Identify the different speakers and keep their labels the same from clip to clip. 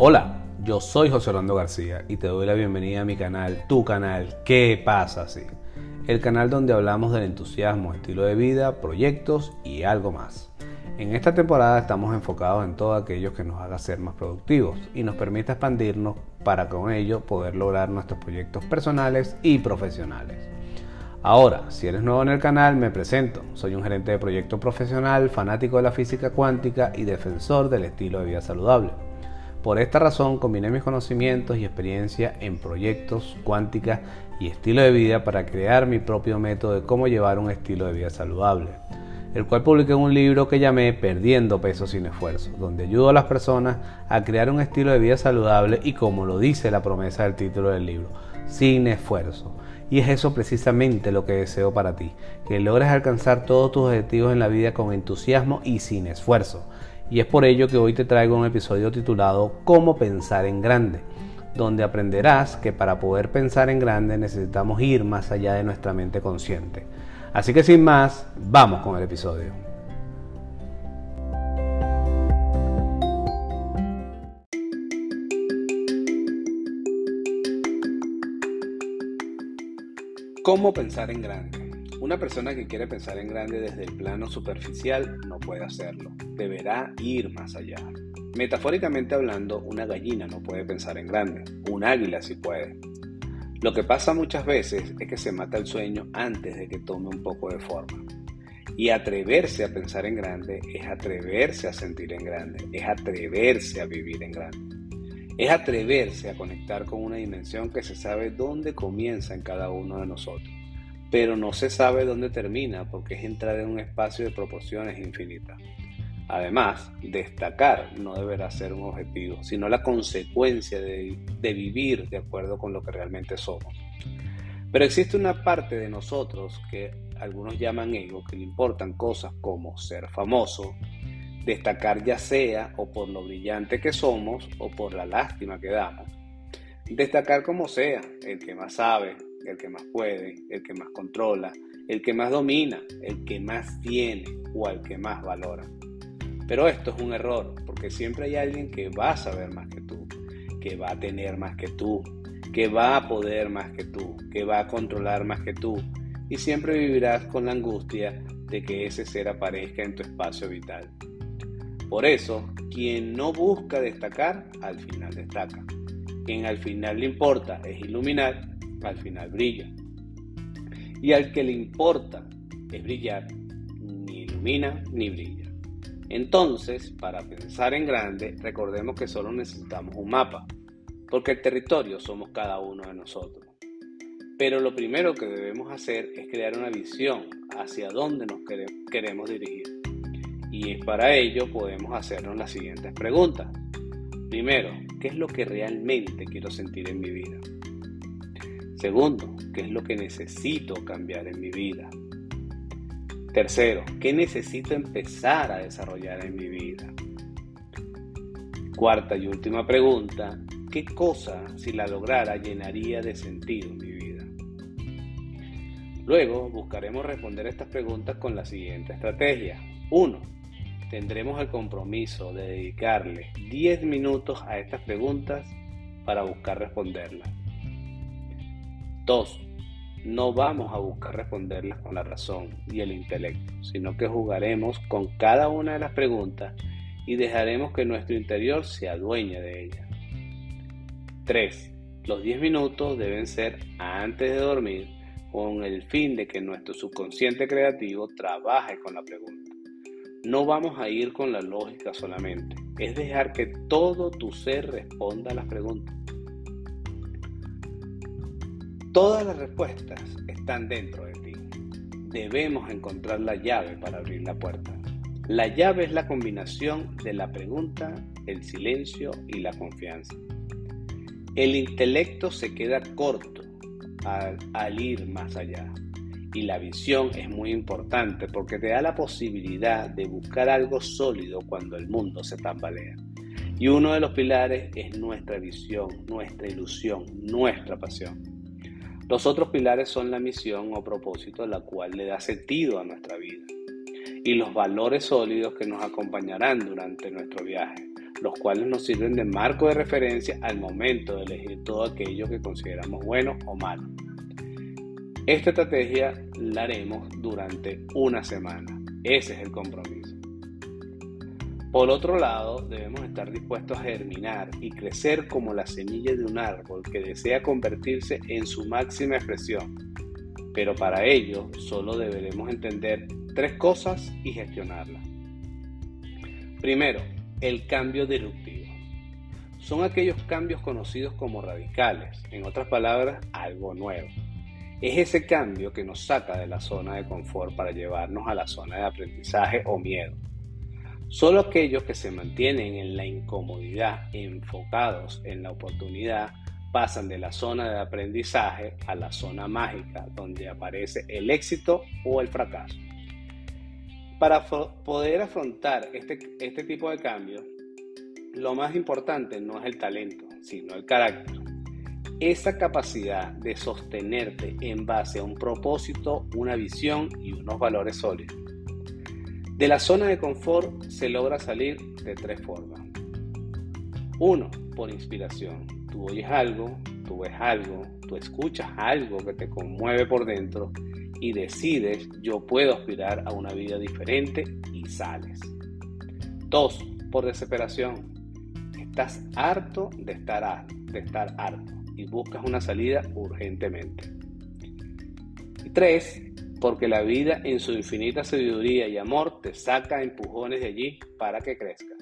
Speaker 1: Hola, yo soy José Orlando García y te doy la bienvenida a mi canal, tu canal, ¿Qué pasa así? El canal donde hablamos del entusiasmo, estilo de vida, proyectos y algo más. En esta temporada estamos enfocados en todo aquello que nos haga ser más productivos y nos permita expandirnos para con ello poder lograr nuestros proyectos personales y profesionales. Ahora, si eres nuevo en el canal, me presento. Soy un gerente de proyecto profesional, fanático de la física cuántica y defensor del estilo de vida saludable. Por esta razón combiné mis conocimientos y experiencia en proyectos, cuántica y estilo de vida para crear mi propio método de cómo llevar un estilo de vida saludable, el cual publiqué en un libro que llamé Perdiendo peso sin esfuerzo, donde ayudo a las personas a crear un estilo de vida saludable y como lo dice la promesa del título del libro, sin esfuerzo. Y es eso precisamente lo que deseo para ti, que logres alcanzar todos tus objetivos en la vida con entusiasmo y sin esfuerzo y es por ello que hoy te traigo un episodio titulado Cómo pensar en grande, donde aprenderás que para poder pensar en grande necesitamos ir más allá de nuestra mente consciente. Así que sin más, vamos con el episodio. ¿Cómo pensar en grande? Una persona que quiere pensar en grande desde el plano superficial no puede hacerlo, deberá ir más allá. Metafóricamente hablando, una gallina no puede pensar en grande, un águila sí puede. Lo que pasa muchas veces es que se mata el sueño antes de que tome un poco de forma. Y atreverse a pensar en grande es atreverse a sentir en grande, es atreverse a vivir en grande. Es atreverse a conectar con una dimensión que se sabe dónde comienza en cada uno de nosotros pero no se sabe dónde termina porque es entrar en un espacio de proporciones infinitas. Además, destacar no deberá ser un objetivo, sino la consecuencia de, vivir de acuerdo con lo que realmente somos. Pero existe una parte de nosotros que algunos llaman ego, que le importan cosas como ser famoso, destacar ya sea o por lo brillante que somos o por la lástima que damos. Destacar como sea, el que más sabe, el que más puede, el que más controla, el que más domina, el que más tiene o al que más valora. Pero esto es un error, porque siempre hay alguien que va a saber más que tú, que va a tener más que tú, que va a poder más que tú, que va a controlar más que tú, y siempre vivirás con la angustia de que ese ser aparezca en tu espacio vital. Por eso, quien no busca destacar, al final destaca. Quien al final le importa es iluminar, al final brilla. Y al que le importa es brillar, ni ilumina ni brilla. Entonces, para pensar en grande, recordemos que solo necesitamos un mapa, porque el territorio somos cada uno de nosotros. Pero lo primero que debemos hacer es crear una visión hacia dónde nos queremos dirigir. Y para ello podemos hacernos las siguientes preguntas. Primero, ¿qué es lo que realmente quiero sentir en mi vida? Segundo, ¿qué es lo que necesito cambiar en mi vida? Tercero, ¿qué necesito empezar a desarrollar en mi vida? Cuarta y última pregunta, ¿qué cosa, si la lograra, llenaría de sentido mi vida? Luego buscaremos responder estas preguntas con la siguiente estrategia. 1. Tendremos el compromiso de dedicarle 10 minutos a estas preguntas para buscar responderlas. 2. No vamos a buscar responderlas con la razón y el intelecto, sino que jugaremos con cada una de las preguntas y dejaremos que nuestro interior se adueñe de ellas. 3. Los 10 minutos deben ser antes de dormir con el fin de que nuestro subconsciente creativo trabaje con la pregunta. No vamos a ir con la lógica solamente, es dejar que todo tu ser responda a las preguntas. Todas las respuestas están dentro de ti. Debemos encontrar la llave para abrir la puerta. La llave es la combinación de la pregunta, el silencio y la confianza. El intelecto se queda corto al, ir más allá. Y la visión es muy importante porque te da la posibilidad de buscar algo sólido cuando el mundo se tambalea. Y uno de los pilares es nuestra visión, nuestra ilusión, nuestra pasión. Los otros pilares son la misión o propósito la cual le da sentido a nuestra vida y los valores sólidos que nos acompañarán durante nuestro viaje. los cuales nos sirven de marco de referencia al momento de elegir todo aquello que consideramos bueno o malo. Esta estrategia la haremos durante una semana. Ese es el compromiso. Por otro lado, debemos estar dispuestos a germinar y crecer como la semilla de un árbol que desea convertirse en su máxima expresión. Pero para ello solo deberemos entender tres cosas y gestionarlas. Primero, el cambio disruptivo. Son aquellos cambios conocidos como radicales, en otras palabras, algo nuevo. Es ese cambio que nos saca de la zona de confort para llevarnos a la zona de aprendizaje o miedo. Solo aquellos que se mantienen en la incomodidad, enfocados en la oportunidad, pasan de la zona de aprendizaje a la zona mágica, donde aparece el éxito o el fracaso. Para poder afrontar este, este tipo de cambios, lo más importante no es el talento, sino el carácter. Esa capacidad de sostenerte en base a un propósito, una visión y unos valores sólidos. De la zona de confort se logra salir de tres formas. Uno, por inspiración. Tú oyes algo, tú ves algo, tú escuchas algo que te conmueve por dentro y decides yo puedo aspirar a una vida diferente y sales. Dos, por desesperación. Estás harto de estar, de estar harto y buscas una salida urgentemente. Y tres, porque la vida en su infinita sabiduría y amor te saca empujones de allí para que crezcas.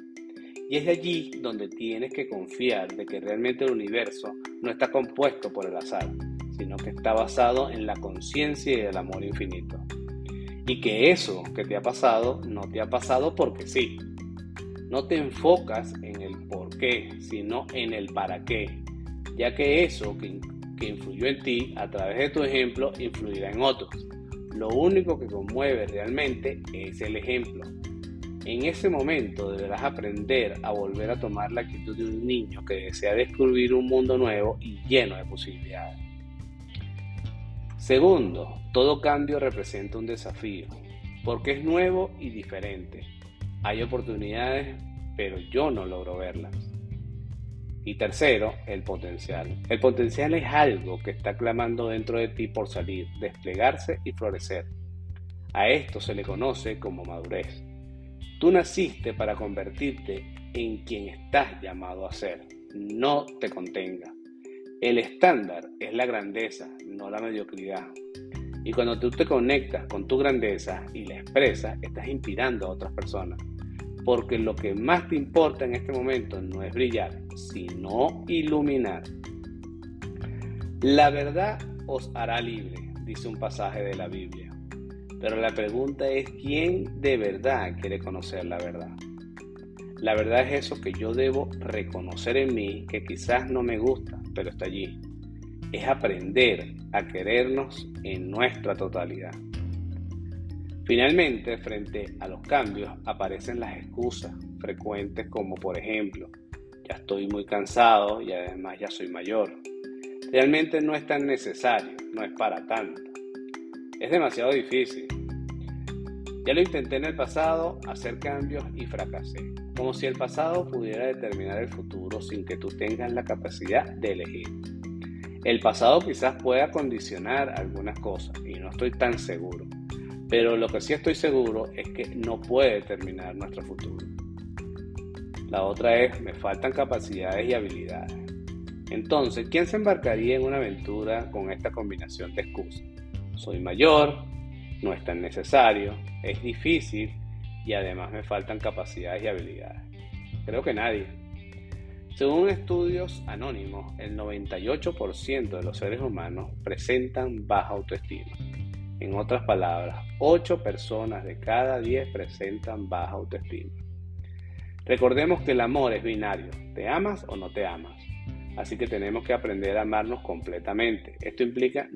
Speaker 1: Y es de allí donde tienes que confiar de que realmente el universo no está compuesto por el azar, sino que está basado en la conciencia y el amor infinito. Y que eso que te ha pasado no te ha pasado porque sí. No te enfocas en el por qué, sino en el para qué, ya que eso que, que influyó en ti a través de tu ejemplo influirá en otros. Lo único que conmueve realmente es el ejemplo. En ese momento deberás aprender a volver a tomar la actitud de un niño que desea descubrir un mundo nuevo y lleno de posibilidades. Segundo, todo cambio representa un desafío, porque es nuevo y diferente. Hay oportunidades, pero yo no logro verlas. Y tercero, el potencial. El potencial es algo que está clamando dentro de ti por salir, desplegarse y florecer. A esto se le conoce como madurez. Tú naciste para convertirte en quien estás llamado a ser. No te contenga. El estándar es la grandeza, no la mediocridad. Y cuando tú te conectas con tu grandeza y la expresas, estás inspirando a otras personas. Porque lo que más te importa en este momento no es brillar, sino iluminar. La verdad os hará libre, dice un pasaje de la Biblia. Pero la pregunta es, ¿quién de verdad quiere conocer la verdad? La verdad es eso que yo debo reconocer en mí, que quizás no me gusta, pero está allí. Es aprender a querernos en nuestra totalidad. Finalmente, frente a los cambios, aparecen las excusas frecuentes como por ejemplo, ya estoy muy cansado y además ya soy mayor. Realmente no es tan necesario, no es para tanto. Es demasiado difícil. Ya lo intenté en el pasado, hacer cambios y fracasé como si el pasado pudiera determinar el futuro sin que tú tengas la capacidad de elegir. El pasado quizás pueda condicionar algunas cosas y no estoy tan seguro, pero lo que sí estoy seguro es que no puede determinar nuestro futuro. La otra es, me faltan capacidades y habilidades. Entonces, ¿quién se embarcaría en una aventura con esta combinación de excusas? Soy mayor, no es tan necesario, es difícil y además me faltan capacidades y habilidades. Creo que nadie. Según estudios anónimos, el 98% de los seres humanos presentan baja autoestima. En otras palabras, 8 personas de cada 10 presentan baja autoestima. Recordemos que el amor es binario, te amas o no te amas. Así que tenemos que aprender a amarnos completamente. Esto implica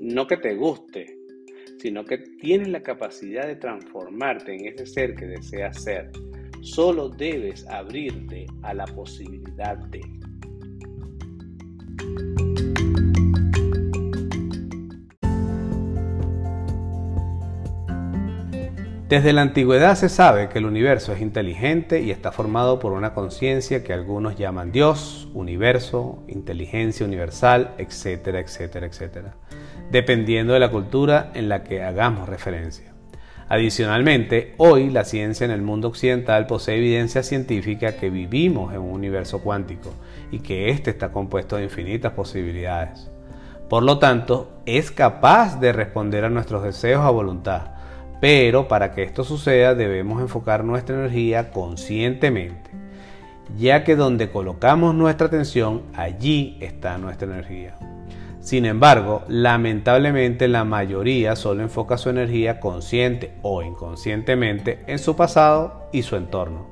Speaker 1: no que te guste sino que tienes la capacidad de transformarte en ese ser que deseas ser. Solo debes abrirte a la posibilidad de. Desde la antigüedad se sabe que el universo es inteligente y está formado por una conciencia que algunos llaman Dios, universo, inteligencia universal, etcétera, etcétera, etcétera, dependiendo de la cultura en la que hagamos referencia. Adicionalmente, hoy la ciencia en el mundo occidental posee evidencia científica que vivimos en un universo cuántico y que éste está compuesto de infinitas posibilidades. Por lo tanto, es capaz de responder a nuestros deseos a voluntad, pero para que esto suceda debemos enfocar nuestra energía conscientemente, ya que donde colocamos nuestra atención, allí está nuestra energía. Sin embargo, lamentablemente la mayoría solo enfoca su energía consciente o inconscientemente en su pasado y su entorno,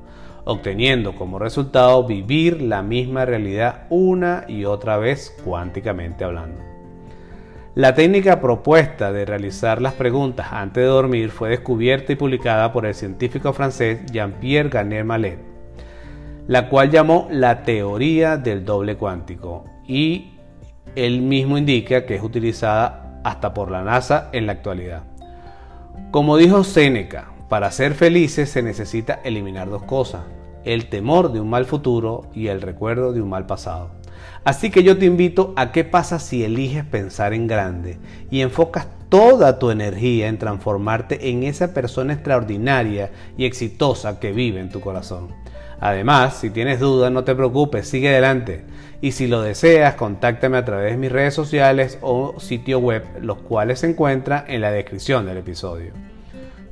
Speaker 1: obteniendo como resultado vivir la misma realidad una y otra vez cuánticamente hablando. La técnica propuesta de realizar las preguntas antes de dormir fue descubierta y publicada por el científico francés Jean-Pierre Garnier Mallet, la cual llamó la teoría del doble cuántico y él mismo indica que es utilizada hasta por la NASA en la actualidad. Como dijo Séneca, para ser felices se necesita eliminar dos cosas, el temor de un mal futuro y el recuerdo de un mal pasado. Así que yo te invito a qué pasa si eliges pensar en grande y enfocas toda tu energía en transformarte en esa persona extraordinaria y exitosa que vive en tu corazón. Además, si tienes dudas, no te preocupes, sigue adelante. Y si lo deseas, contáctame a través de mis redes sociales o sitio web, los cuales se encuentran en la descripción del episodio.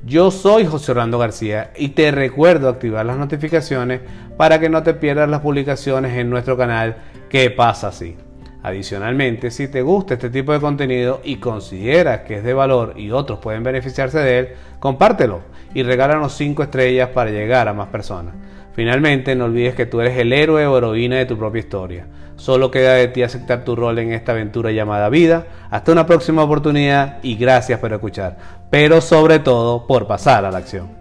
Speaker 1: Yo soy José Orlando García y te recuerdo activar las notificaciones para que no te pierdas las publicaciones en nuestro canal ¿Qué pasa así? Adicionalmente, si te gusta este tipo de contenido y consideras que es de valor y otros pueden beneficiarse de él, compártelo y regálanos 5 estrellas para llegar a más personas. Finalmente, no olvides que tú eres el héroe o heroína de tu propia historia. Solo queda de ti aceptar tu rol en esta aventura llamada vida. Hasta una próxima oportunidad y gracias por escuchar, pero sobre todo por pasar a la acción.